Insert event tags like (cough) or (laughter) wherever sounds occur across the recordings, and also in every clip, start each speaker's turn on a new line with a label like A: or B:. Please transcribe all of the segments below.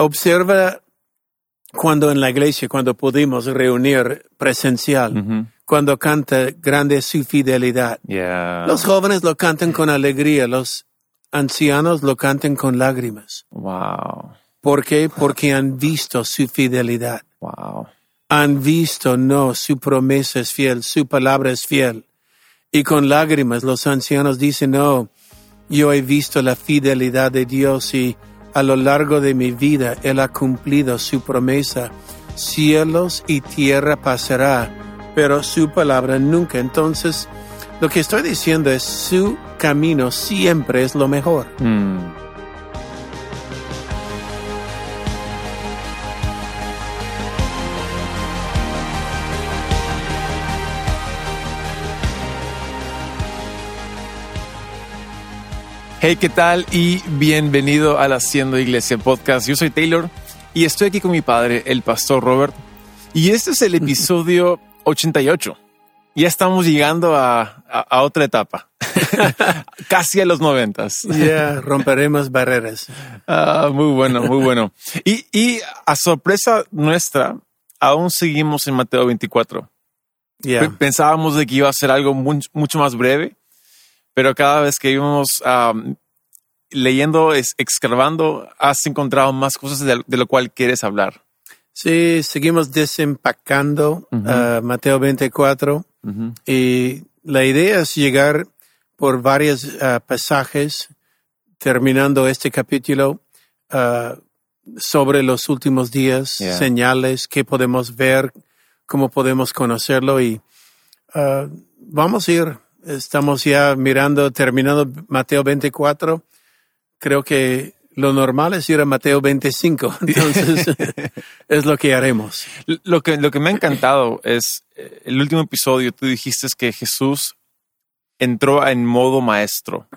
A: observa cuando en la iglesia, cuando pudimos reunir presencial, cuando canta grande su fidelidad.
B: Yeah.
A: Los jóvenes lo cantan con alegría, los ancianos lo cantan con lágrimas.
B: Wow.
A: ¿Por qué? Porque han visto su fidelidad.
B: Wow.
A: Han visto, no, su promesa es fiel, su palabra es fiel. Y con lágrimas los ancianos dicen, no, yo he visto la fidelidad de Dios y a lo largo de mi vida Él ha cumplido su promesa. Cielos y tierra pasará, pero su palabra nunca. Entonces, lo que estoy diciendo es su camino siempre es lo mejor.
B: Mm. Hey, ¿qué tal? Y bienvenido al Haciendo Iglesia Podcast. Yo soy Taylor y estoy aquí con mi padre, el pastor Robert. Y este es el (laughs) episodio 88. Ya estamos llegando a, a- a otra etapa. (laughs) Casi a los noventas.
A: Ya romperemos barreras.
B: Ah, muy bueno, muy bueno. Y, y a sorpresa nuestra, aún seguimos en Mateo 24.
A: Ya.
B: Pe- Pensábamos de que iba a ser algo much- mucho más breve, pero cada vez que íbamos am, leyendo, es, excavando, has encontrado más cosas de, de lo cual quieres hablar.
A: Sí, seguimos desempacando ah, Mateo 24
B: Ujú.
A: y la idea es llegar por varios ah, pasajes, terminando este capítulo, ah, sobre los últimos días,
B: Yeah.
A: señales, qué podemos ver, cómo podemos conocerlo y vamos a ir, estamos ya mirando, terminando Mateo 24, creo que lo normal es ir a Mateo 25, (laughs) entonces (laughs) es lo que haremos.
B: Lo que, lo que me ha encantado es eh, el último episodio, tú dijiste que Jesús entró en modo maestro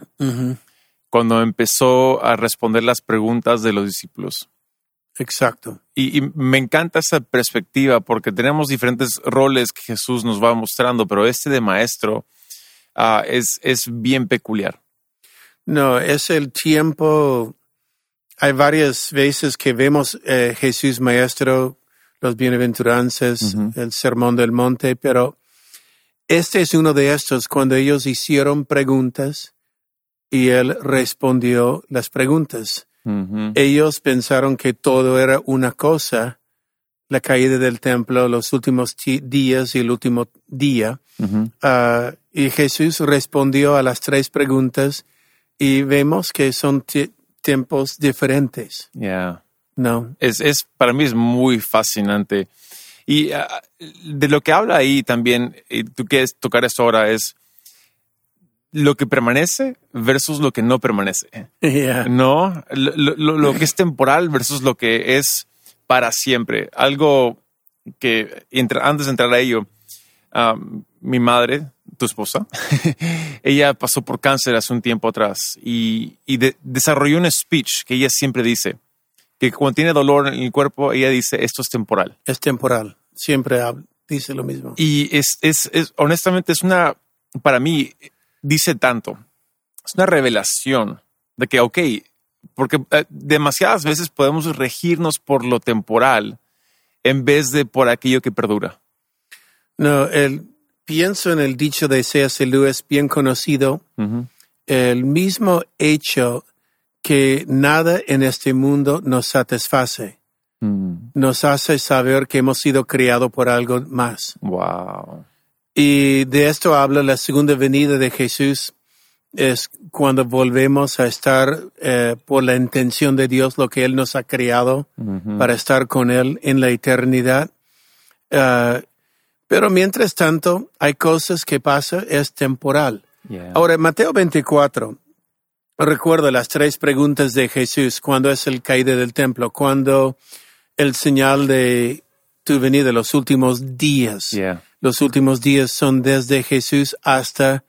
B: cuando empezó a responder las preguntas de los discípulos.
A: Exacto.
B: Y, y me encanta esa perspectiva porque tenemos diferentes roles que Jesús nos va mostrando, pero este de maestro ah, es, es bien peculiar.
A: No, es el tiempo. Hay varias veces que vemos eh, Jesús Maestro, los bienaventuranzas, el sermón del monte, pero este es uno de estos cuando ellos hicieron preguntas y él respondió las preguntas. Ellos pensaron que todo era una cosa, la caída del templo, los últimos ti- días y el último día.
B: Ujú.
A: Ah, y Jesús respondió a las tres preguntas y vemos que son ti- tiempos diferentes,
B: Yeah.
A: ¿no?
B: Es, es, para mí es muy fascinante. Y ah, de lo que habla ahí también, y tú quieres tocar esto ahora, es lo que permanece versus lo que no permanece.
A: Yeah.
B: No, lo, lo- lo que es temporal versus lo que es para siempre. Algo que entra- antes de entrar a ello, um, mi madre, tu esposa, (laughs) ella pasó por cáncer hace un tiempo atrás y, y de- desarrolló un speech que ella siempre dice, que cuando tiene dolor en el cuerpo, ella dice, esto es temporal.
A: Es temporal. Siempre dice lo mismo.
B: Y es, es, es- honestamente, es una, para mí, dice tanto. Es una revelación de que, ok, porque eh, demasiadas veces podemos regirnos por lo temporal en vez de por aquello que perdura.
A: No, el, pienso en el dicho de C.S. Lewis, bien conocido, el mismo hecho que nada en este mundo nos satisface,
B: Mm.
A: nos hace saber que hemos sido criados por algo más.
B: Wow.
A: Y de esto habla la segunda venida de Jesús, es cuando volvemos a estar eh, por la intención de Dios, lo que Él nos ha creado para estar con Él en la eternidad. Ah, pero mientras tanto, hay cosas que pasan, es temporal.
B: Yeah.
A: Ahora, Mateo 24, recuerda las tres preguntas de Jesús, cuando es el caída del templo, cuando el señal de tu venida, los últimos días.
B: Yeah.
A: Los últimos días son desde Jesús hasta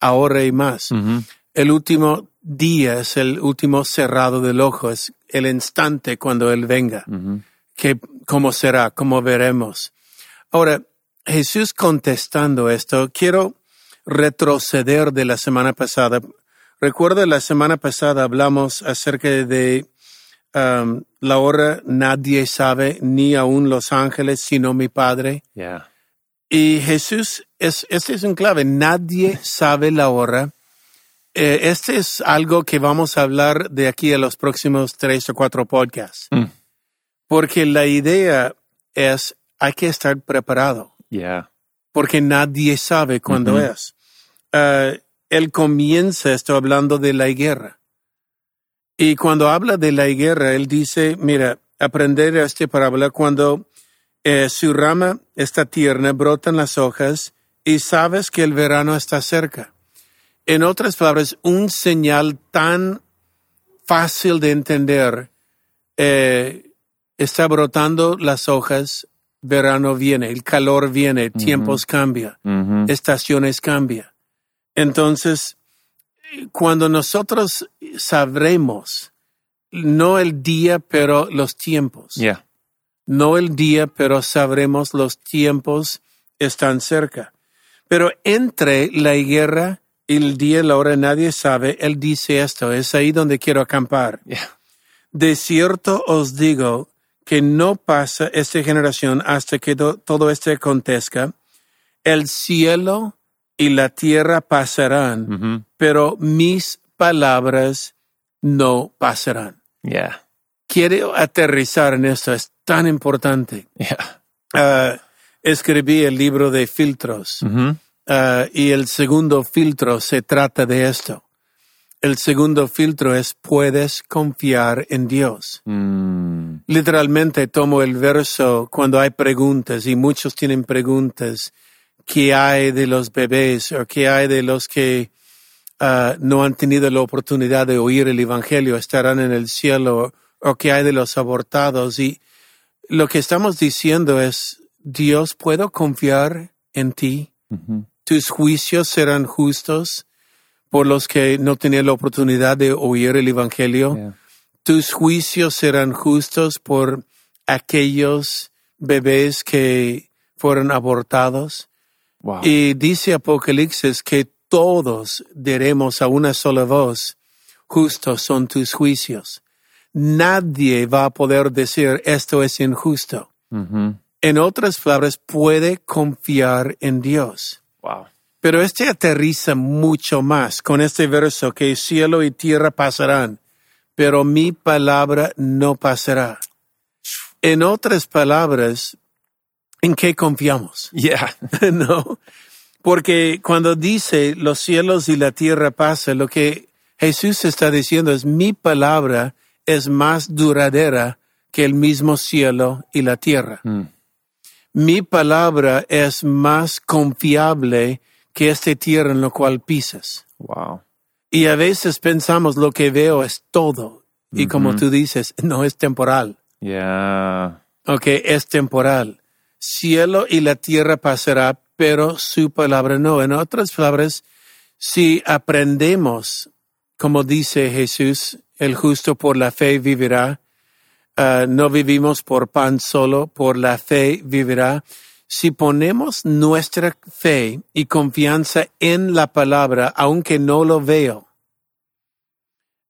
A: ahora y más.
B: Ujú.
A: El último día es el último cerrado del ojo, es el instante cuando Él venga. Que, ¿Cómo será? ¿Cómo veremos? Ahora, Jesús contestando esto, quiero retroceder de la semana pasada. Recuerda, la semana pasada hablamos acerca de um, la hora nadie sabe, ni aun los ángeles, sino mi Padre.
B: Yeah.
A: Y Jesús, es, este es un clave, nadie sabe la hora. Eh, este es algo que vamos a hablar de aquí a los próximos tres o cuatro podcasts.
B: Mm.
A: Porque la idea es, hay que estar preparado,
B: Yeah.
A: porque nadie sabe cuándo es. Eh, él comienza esto hablando de la guerra. Y cuando habla de la guerra, él dice, mira, aprender este parábola cuando eh, su rama está tierna, brotan las hojas y sabes que el verano está cerca. En otras palabras, un señal tan fácil de entender, eh, está brotando las hojas, verano viene, el calor viene, tiempos cambia,
B: Mhm.
A: estaciones cambia. Entonces, cuando nosotros sabremos, no el día, pero los tiempos,
B: Yeah.
A: no el día, pero sabremos los tiempos están cerca. Pero entre la guerra y el día y la hora nadie sabe, él dice esto, es ahí donde quiero acampar.
B: Yeah.
A: De cierto os digo que no pasa esta generación hasta que do- todo esto acontezca. El cielo y la tierra pasarán, pero mis palabras no pasarán.
B: Yeah.
A: Quiero aterrizar en esto, es tan importante.
B: Yeah.
A: Ah, escribí el libro de filtros ah, y el segundo filtro se trata de esto. El segundo filtro es puedes confiar en Dios.
B: Mm.
A: Literalmente tomo el verso cuando hay preguntas y muchos tienen preguntas. ¿Qué hay de los bebés o qué hay de los que ah, no han tenido la oportunidad de oír el Evangelio, estarán en el cielo o qué hay de los abortados? Y lo que estamos diciendo es, Dios, ¿puedo confiar en ti? Tus juicios serán justos por los que no tenían la oportunidad de oír el Evangelio.
B: Yeah.
A: Tus juicios serán justos por aquellos bebés que fueron abortados.
B: Wow.
A: Y dice Apocalipsis que todos diremos a una sola voz, justos son tus juicios. Nadie va a poder decir esto es injusto.
B: Mhm.
A: En otras palabras, puede confiar en Dios.
B: Wow.
A: Pero este aterriza mucho más con este verso que cielo y tierra pasarán, pero mi palabra no pasará. En otras palabras, ¿en qué confiamos? (laughs)
B: Yeah. (laughs)
A: no, porque cuando dice los cielos y la tierra pasan, lo que Jesús está diciendo es mi palabra es más duradera que el mismo cielo y la tierra.
B: Mm.
A: Mi palabra es más confiable que esta tierra en la cual pisas.
B: Wow.
A: Y a veces pensamos lo que veo es todo. Y como tú dices, no es temporal.
B: Yeah.
A: Ok, es temporal. Cielo y la tierra pasará, pero su palabra no. En otras palabras, si aprendemos, como dice Jesús, el justo por la fe vivirá, ah, no vivimos por pan solo, por la fe vivirá. Si ponemos nuestra fe y confianza en la palabra, aunque no lo veo,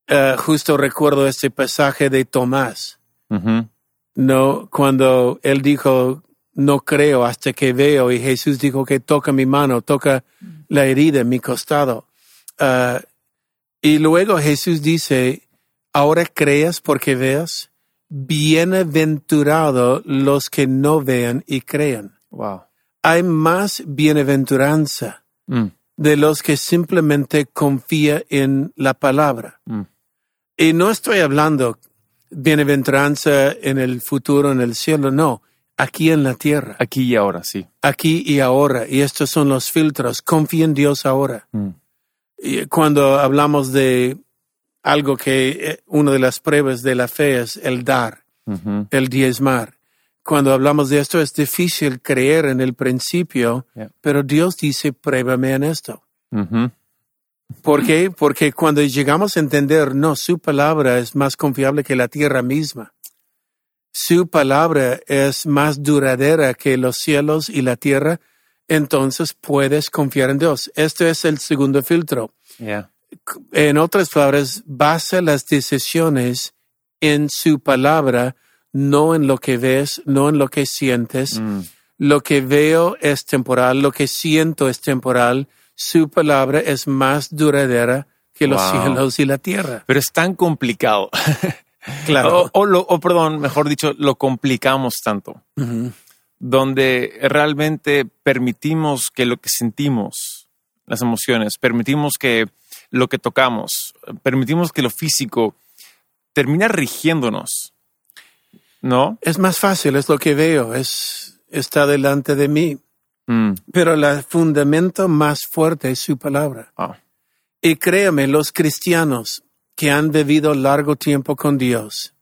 A: ah, justo recuerdo este pasaje de Tomás. No, cuando él dijo, no creo hasta que veo, y Jesús dijo que toca mi mano, toca la herida en mi costado. Ah, y luego Jesús dice, ahora creas porque veas, bienaventurado los que no vean y crean.
B: Wow.
A: Hay más bienaventuranza
B: Mm.
A: de los que simplemente confía en la palabra.
B: Mm.
A: Y no estoy hablando bienaventuranza en el futuro, en el cielo, no, aquí en la tierra,
B: Aquí y ahora, sí.
A: aquí y ahora. Y estos son los filtros. Confía en Dios ahora.
B: Mm.
A: Y cuando hablamos de algo que eh, una de las pruebas de la fe es el dar, el diezmar. Cuando hablamos de esto es difícil creer en el principio,
B: Yeah.
A: pero Dios dice, pruébame en esto.
B: Mhm.
A: ¿Por qué? Porque cuando llegamos a entender, no, su palabra es más confiable que la tierra misma. Su palabra es más duradera que los cielos y la tierra, entonces puedes confiar en Dios. Esto es el segundo filtro.
B: Yeah.
A: En otras palabras, basa las decisiones en su palabra, no en lo que ves, no en lo que sientes.
B: Mm.
A: Lo que veo es temporal, lo que siento es temporal. Su palabra es más duradera que los cielos y la tierra.
B: Pero es tan complicado. (laughs)
A: Claro.
B: O, o lo- o, perdón, mejor dicho, lo complicamos tanto. Donde realmente permitimos que lo que sentimos, las emociones, permitimos que lo que tocamos, permitimos que lo físico termina rigiéndonos, ¿no?
A: Es más fácil, es lo que veo, es, está delante de mí.
B: Mm,
A: Pero el fundamento más fuerte es su palabra.
B: wow.
A: Y créame, los cristianos que han vivido largo tiempo con Dios,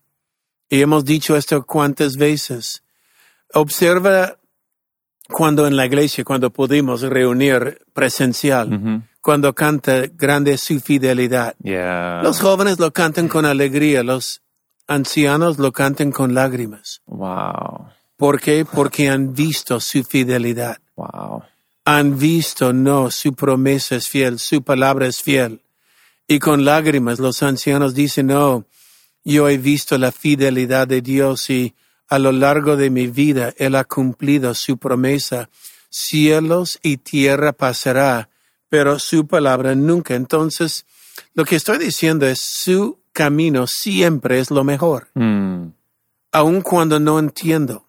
A: y hemos dicho esto cuantas veces, observa cuando en la iglesia, cuando pudimos reunir presencial,
B: Ujú.
A: cuando canta grande su fidelidad.
B: Yeah.
A: Los jóvenes lo cantan con alegría, los ancianos lo cantan con lágrimas.
B: Wow.
A: ¿Por qué? Porque han visto su fidelidad.
B: Wow.
A: Han visto, no, su promesa es fiel, su palabra es fiel. Y con lágrimas los ancianos dicen, no, yo he visto la fidelidad de Dios y a lo largo de mi vida Él ha cumplido su promesa. Cielos y tierra pasará, pero su palabra nunca. Entonces, lo que estoy diciendo es su camino siempre es lo mejor,
B: Mm,
A: aun cuando no entiendo.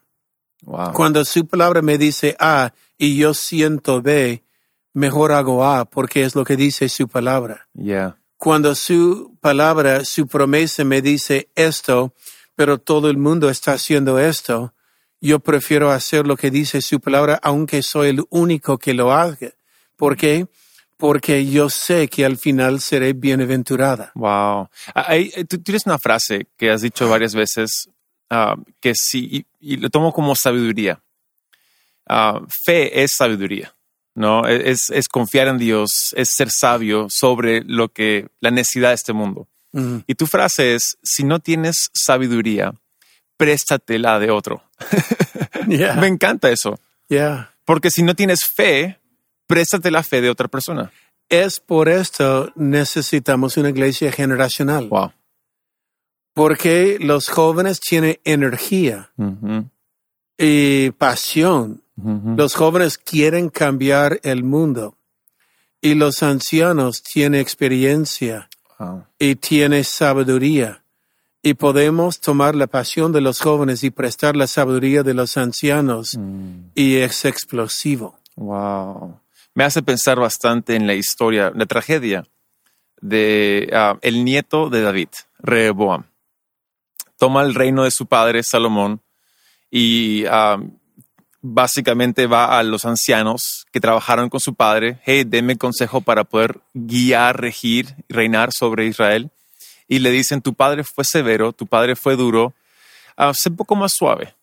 B: wow.
A: Cuando su palabra me dice A y yo siento B, mejor hago A porque es lo que dice su palabra.
B: Yeah.
A: Cuando su palabra, su promesa me dice esto, pero todo el mundo está haciendo esto, yo prefiero hacer lo que dice su palabra aunque soy el único que lo haga. ¿Por qué? Porque yo sé que al final seré bienaventurada.
B: Wow. Ah, eh, tú tienes una frase que has dicho varias veces ah, que sí, y, y lo tomo como sabiduría. Ah, fe es sabiduría, ¿no? E, Es, es confiar en Dios, es ser sabio sobre lo que la necesidad de este mundo.
A: Mm,
B: Y tu frase es, si no tienes sabiduría, préstatela de otro. (laughs) (laughs)
A: yeah,
B: Me encanta eso,
A: yeah.
B: porque si no tienes fe, préstate la fe de otra persona.
A: Es por esto necesitamos una iglesia generacional.
B: Wow.
A: Porque los jóvenes tienen energía y pasión. Los jóvenes quieren cambiar el mundo. Y los ancianos tienen experiencia
B: Wow.
A: y tienen sabiduría. Y podemos tomar la pasión de los jóvenes y prestar la sabiduría de los ancianos.
B: Mm.
A: Y es explosivo.
B: Wow. Me hace pensar bastante en la historia, la tragedia de ah, el nieto de David, Rehoboam. Toma el reino de su padre Salomón y ah, básicamente va a los ancianos que trabajaron con su padre. Hey, denme consejo para poder guiar, regir, reinar sobre Israel. Y le dicen, tu padre fue severo, tu padre fue duro, ah, sé un poco más suave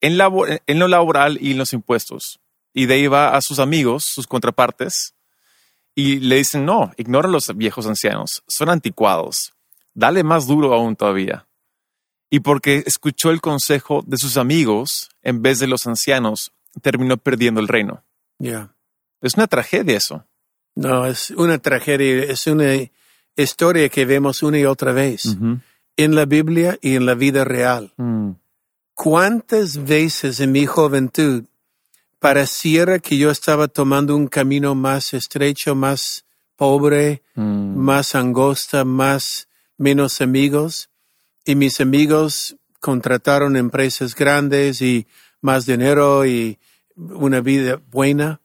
B: en, en lo laboral y en los impuestos. Y de ahí va a sus amigos, sus contrapartes, y le dicen, no, ignora a los viejos ancianos, son anticuados, dale más duro aún todavía. Y porque escuchó el consejo de sus amigos en vez de los ancianos, terminó perdiendo el reino.
A: Yeah.
B: Es una tragedia eso.
A: No, es una tragedia, es una historia que vemos una y otra vez en la Biblia y en la vida real.
B: Mm.
A: ¿Cuántas veces en mi juventud pareciera que yo estaba tomando un camino más estrecho, más pobre,
B: Mm.
A: más angosta, más menos amigos? Y mis amigos contrataron empresas grandes y más dinero y una vida buena.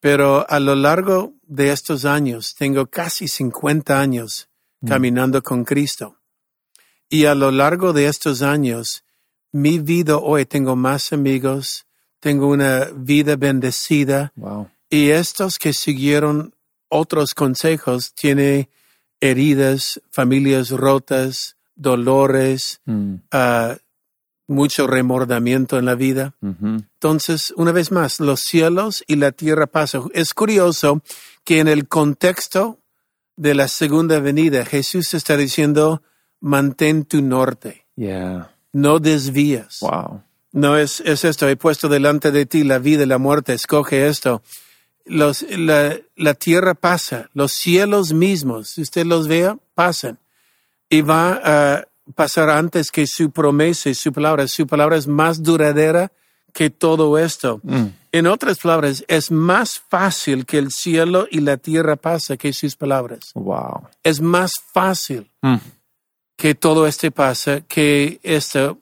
A: Pero a lo largo de estos años, tengo casi 50 años caminando con Cristo. Y a lo largo de estos años, mi vida hoy tengo más amigos, tengo una vida bendecida
B: Wow.
A: y estos que siguieron otros consejos tienen heridas, familias rotas, dolores,
B: Mm.
A: ah, mucho remordimiento en la vida. Entonces, una vez más, los cielos y la tierra pasan. Es curioso que en el contexto de la segunda venida, Jesús está diciendo, mantén tu norte,
B: Yeah.
A: no desvías.
B: Wow.
A: No es, es esto, he puesto delante de ti la vida y la muerte, escoge esto. Los, la, la tierra pasa, los cielos mismos, si usted los vea, pasan. Y va a pasar antes que su promesa y su palabra. Su palabra es más duradera que todo esto.
B: Mm.
A: En otras palabras, es más fácil que el cielo y la tierra pase que sus palabras.
B: Wow.
A: Es más fácil
B: Mm.
A: que todo este pasa que esto,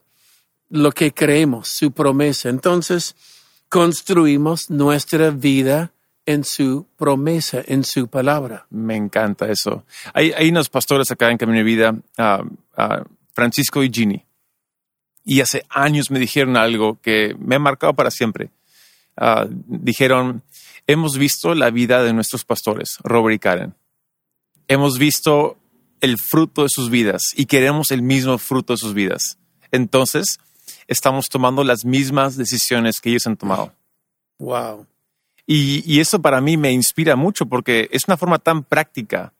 A: lo que creemos, su promesa. Entonces, construimos nuestra vida en su promesa, en su palabra.
B: Me encanta eso. Hay, hay unos pastores acá en Camino de Vida, ah, ah, Francisco y Ginny. Y hace años me dijeron algo que me ha marcado para siempre. Ah, dijeron, hemos visto la vida de nuestros pastores, Robert y Karen. Hemos visto el fruto de sus vidas y queremos el mismo fruto de sus vidas. Entonces, estamos tomando las mismas decisiones que ellos han tomado.
A: Wow.
B: Y, y eso para mí me inspira mucho porque es una forma tan práctica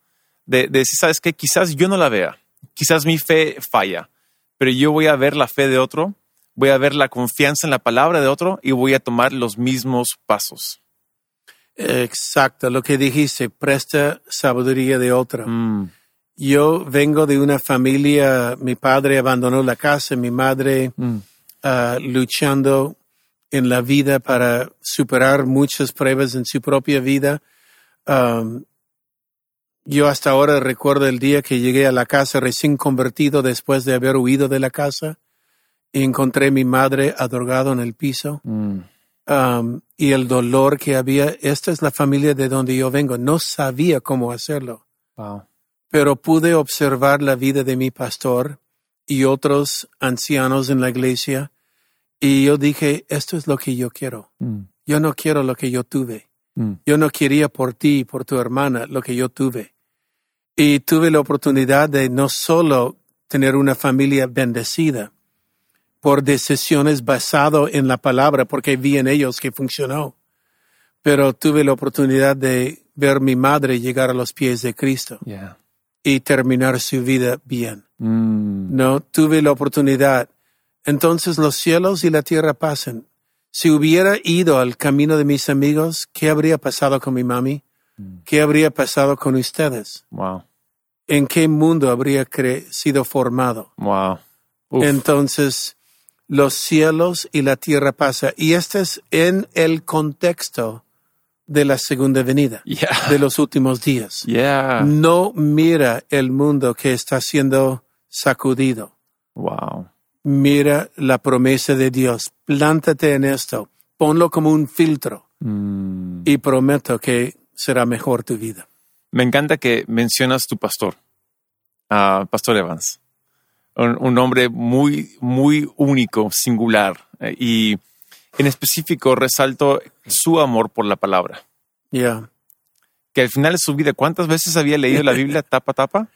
B: de, de decir, ¿sabes qué? Quizás yo no la vea, quizás mi fe falla, pero yo voy a ver la fe de otro, voy a ver la confianza en la palabra de otro y voy a tomar los mismos pasos.
A: Exacto, lo que dijiste, presta sabiduría de otra.
B: Mm,
A: Yo vengo de una familia, mi padre abandonó la casa, mi madre
B: mm,
A: ah, luchando en la vida para superar muchas pruebas en su propia vida. Um, yo hasta ahora recuerdo el día que llegué a la casa recién convertido después de haber huido de la casa y encontré a mi madre adorgado en el piso.
B: mm.
A: Um, y el dolor que había. Esta es la familia de donde yo vengo. No sabía cómo hacerlo
B: Wow.
A: pero pude observar la vida de mi pastor y otros ancianos en la iglesia y yo dije, esto es lo que yo quiero.
B: Mm,
A: Yo no quiero lo que yo tuve.
B: mm.
A: Yo no quería por ti y por tu hermana lo que yo tuve. Y tuve la oportunidad de no solo tener una familia bendecida por decisiones basado en la palabra, porque vi en ellos que funcionó, pero tuve la oportunidad de ver mi madre llegar a los pies de Cristo
B: Yeah.
A: y terminar su vida bien.
B: Mm,
A: No tuve la oportunidad. Entonces los cielos y la tierra pasan. Si hubiera ido al camino de mis amigos, ¿qué habría pasado con mi mami? ¿Qué habría pasado con ustedes?
B: wow.
A: ¿En qué mundo habría sido formado?
B: Wow. Uf.
A: Entonces, los cielos y la tierra pasan. Y este es en el contexto de la segunda venida,
B: Yeah.
A: de los últimos días.
B: Yeah.
A: No mira el mundo que está siendo sacudido.
B: Wow.
A: Mira la promesa de Dios. Plántate en esto. Ponlo como un filtro
B: Mm.
A: y prometo que será mejor tu vida.
B: Me encanta que mencionas tu pastor, a Pastor Evans. Un, un hombre muy, muy único, singular. eh, Y en específico resalto su amor por la palabra.
A: Ya.
B: Que al final de su vida, ¿cuántas veces había leído la Biblia (laughs) tapa tapa?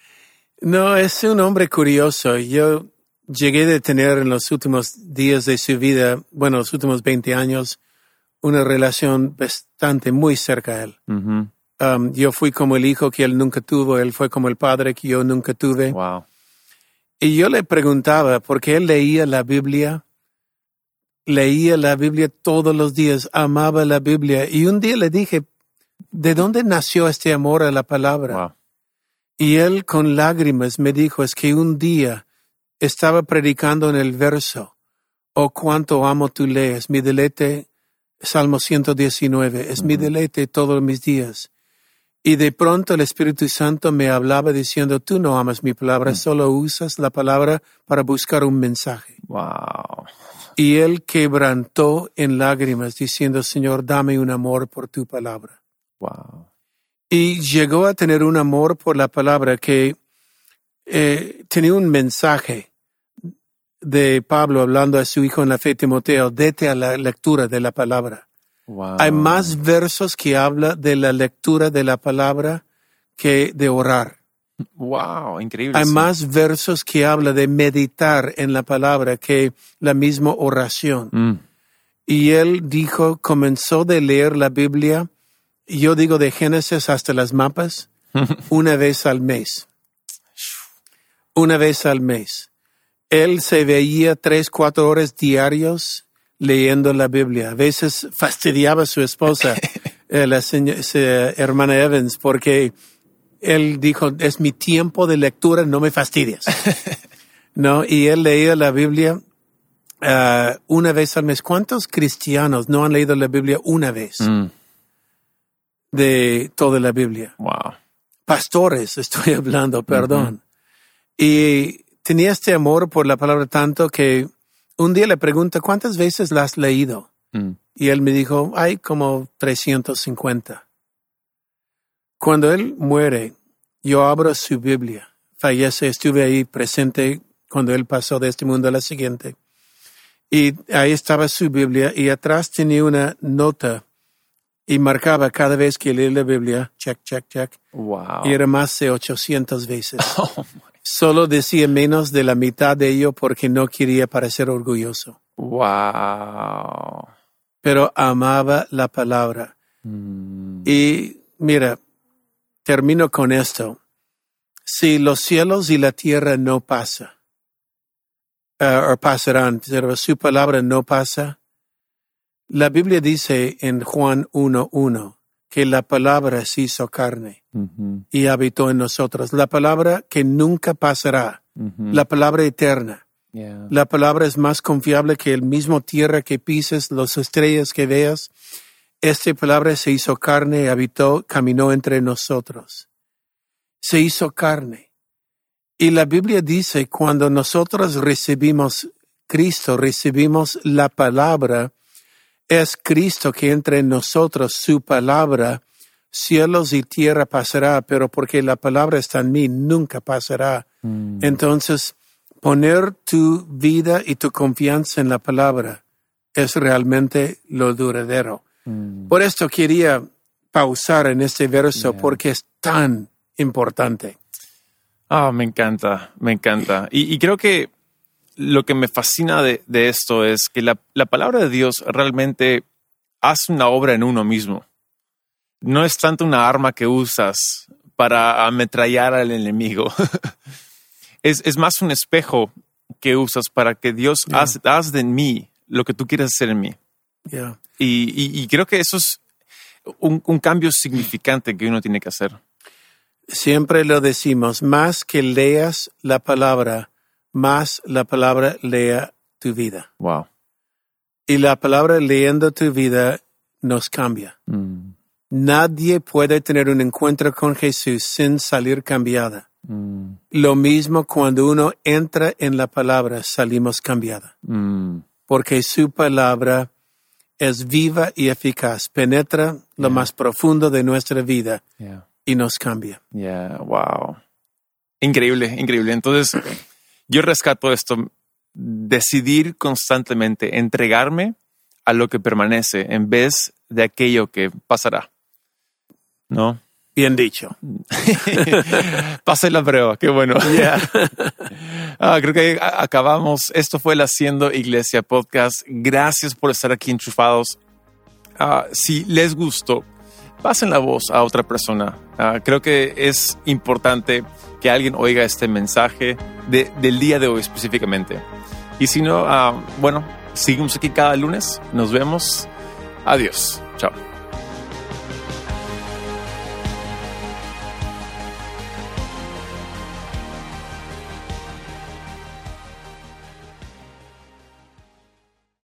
A: No, es un hombre curioso. Yo llegué de tener en los últimos días de su vida, bueno, los últimos 20 años, una relación bastante muy cerca a él. Um, yo fui como el hijo que él nunca tuvo, él fue como el padre que yo nunca tuve.
B: Wow.
A: Y yo le preguntaba, porque él leía la Biblia, leía la Biblia todos los días, amaba la Biblia. Y un día le dije, ¿de dónde nació este amor a la palabra?
B: Wow.
A: Y él con lágrimas me dijo, es que un día estaba predicando en el verso, oh cuánto amo tu lees, mi deleite, Salmo 119, es mi deleite todos mis días. Y de pronto el Espíritu Santo me hablaba diciendo, tú no amas mi palabra, solo usas la palabra para buscar un mensaje.
B: Wow.
A: Y él quebrantó en lágrimas diciendo, Señor, dame un amor por tu palabra.
B: Wow.
A: Y llegó a tener un amor por la palabra que eh, tenía un mensaje de Pablo hablando a su hijo en la fe Timoteo, dete a la lectura de la palabra.
B: Wow.
A: Hay más versos que habla de la lectura de la palabra que de orar.
B: Wow. Increíble.
A: Hay
B: sí.
A: más versos que habla de meditar en la palabra que la misma oración.
B: Mm.
A: Y él dijo, comenzó de leer la Biblia, yo digo de Génesis hasta las mapas, (laughs) una vez al mes. Una vez al mes. Él se veía tres, cuatro horas diarios leyendo la Biblia. A veces fastidiaba a su esposa, (laughs) eh, la seño- se- hermana Evans, porque él dijo, es mi tiempo de lectura, no me fastidies. (laughs) No, y él leía la Biblia ah, una vez al mes. ¿Cuántos cristianos no han leído la Biblia una vez
B: Mm,
A: de toda la Biblia?
B: wow.
A: Pastores, estoy hablando, perdón. Y tenía este amor por la palabra tanto que un día le pregunto, ¿cuántas veces la has leído?
B: Mm,
A: Y él me dijo, hay como 350. Cuando él muere, yo abro su Biblia. Fallece, estuve ahí presente cuando él pasó de este mundo a la siguiente. Y ahí estaba su Biblia y atrás tenía una nota y marcaba cada vez que leía la Biblia, check, check, check.
B: wow.
A: Y era más de 800 veces. (laughs)
B: Oh,
A: Solo decía menos de la mitad de ello porque no quería parecer orgulloso.
B: wow.
A: Pero amaba la palabra.
B: Mm,
A: Y mira, termino con esto. Si los cielos y la tierra no pasan, eh, o pasarán, pero su palabra no pasa, la Biblia dice en Juan 1.1 que la palabra se hizo carne y habitó en nosotros. La palabra que nunca pasará, la palabra eterna.
B: Yeah.
A: La palabra es más confiable que el mismo tierra que pises, las estrellas que veas. Esta palabra se hizo carne y habitó, caminó entre nosotros. Se hizo carne. Y la Biblia dice, cuando nosotros recibimos Cristo, recibimos la palabra, es Cristo que entra en nosotros, su palabra, cielos y tierra pasará, pero porque la palabra está en mí, nunca pasará.
B: Mm,
A: Entonces, poner tu vida y tu confianza en la palabra es realmente lo duradero.
B: mm.
A: Por esto quería pausar en este verso
B: Yeah.
A: porque es tan importante.
B: Ah, me encanta, me encanta. Y, y creo que lo que me fascina de, de esto es que la, la palabra de Dios realmente hace una obra en uno mismo. No es tanto una arma que usas para ametrallar al enemigo. (laughs) es, es más un espejo que usas para que Dios
A: Yeah.
B: haz, haz de mí lo que tú quieres hacer en mí.
A: Yeah.
B: Y, y- y creo que eso es un, un cambio significante que uno tiene que hacer.
A: Siempre lo decimos, más que leas la palabra, más la palabra lea tu vida.
B: Wow.
A: Y la palabra leyendo tu vida nos cambia.
B: Mm,
A: Nadie puede tener un encuentro con Jesús sin salir cambiada.
B: mm,
A: Lo mismo cuando uno entra en la palabra, salimos cambiada,
B: mm.
A: porque su palabra es viva y eficaz, penetra lo más profundo de nuestra vida
B: Yeah.
A: y nos cambia.
B: Yeah, wow. Increíble, increíble. Entonces, yo rescato esto, decidir constantemente entregarme a lo que permanece en vez de aquello que pasará. ¿No?
A: Bien dicho. (laughs)
B: Pase la prueba, qué bueno. (laughs) Ah, creo que acabamos. Esto fue el Haciendo Iglesia Podcast. Gracias por estar aquí enchufados. Ah, si les gustó, pasen la voz a otra persona. Ah, creo que es importante que alguien oiga este mensaje de- del día de hoy específicamente. Y si no, ah, bueno, seguimos aquí cada lunes. Nos vemos. Adiós. Chao.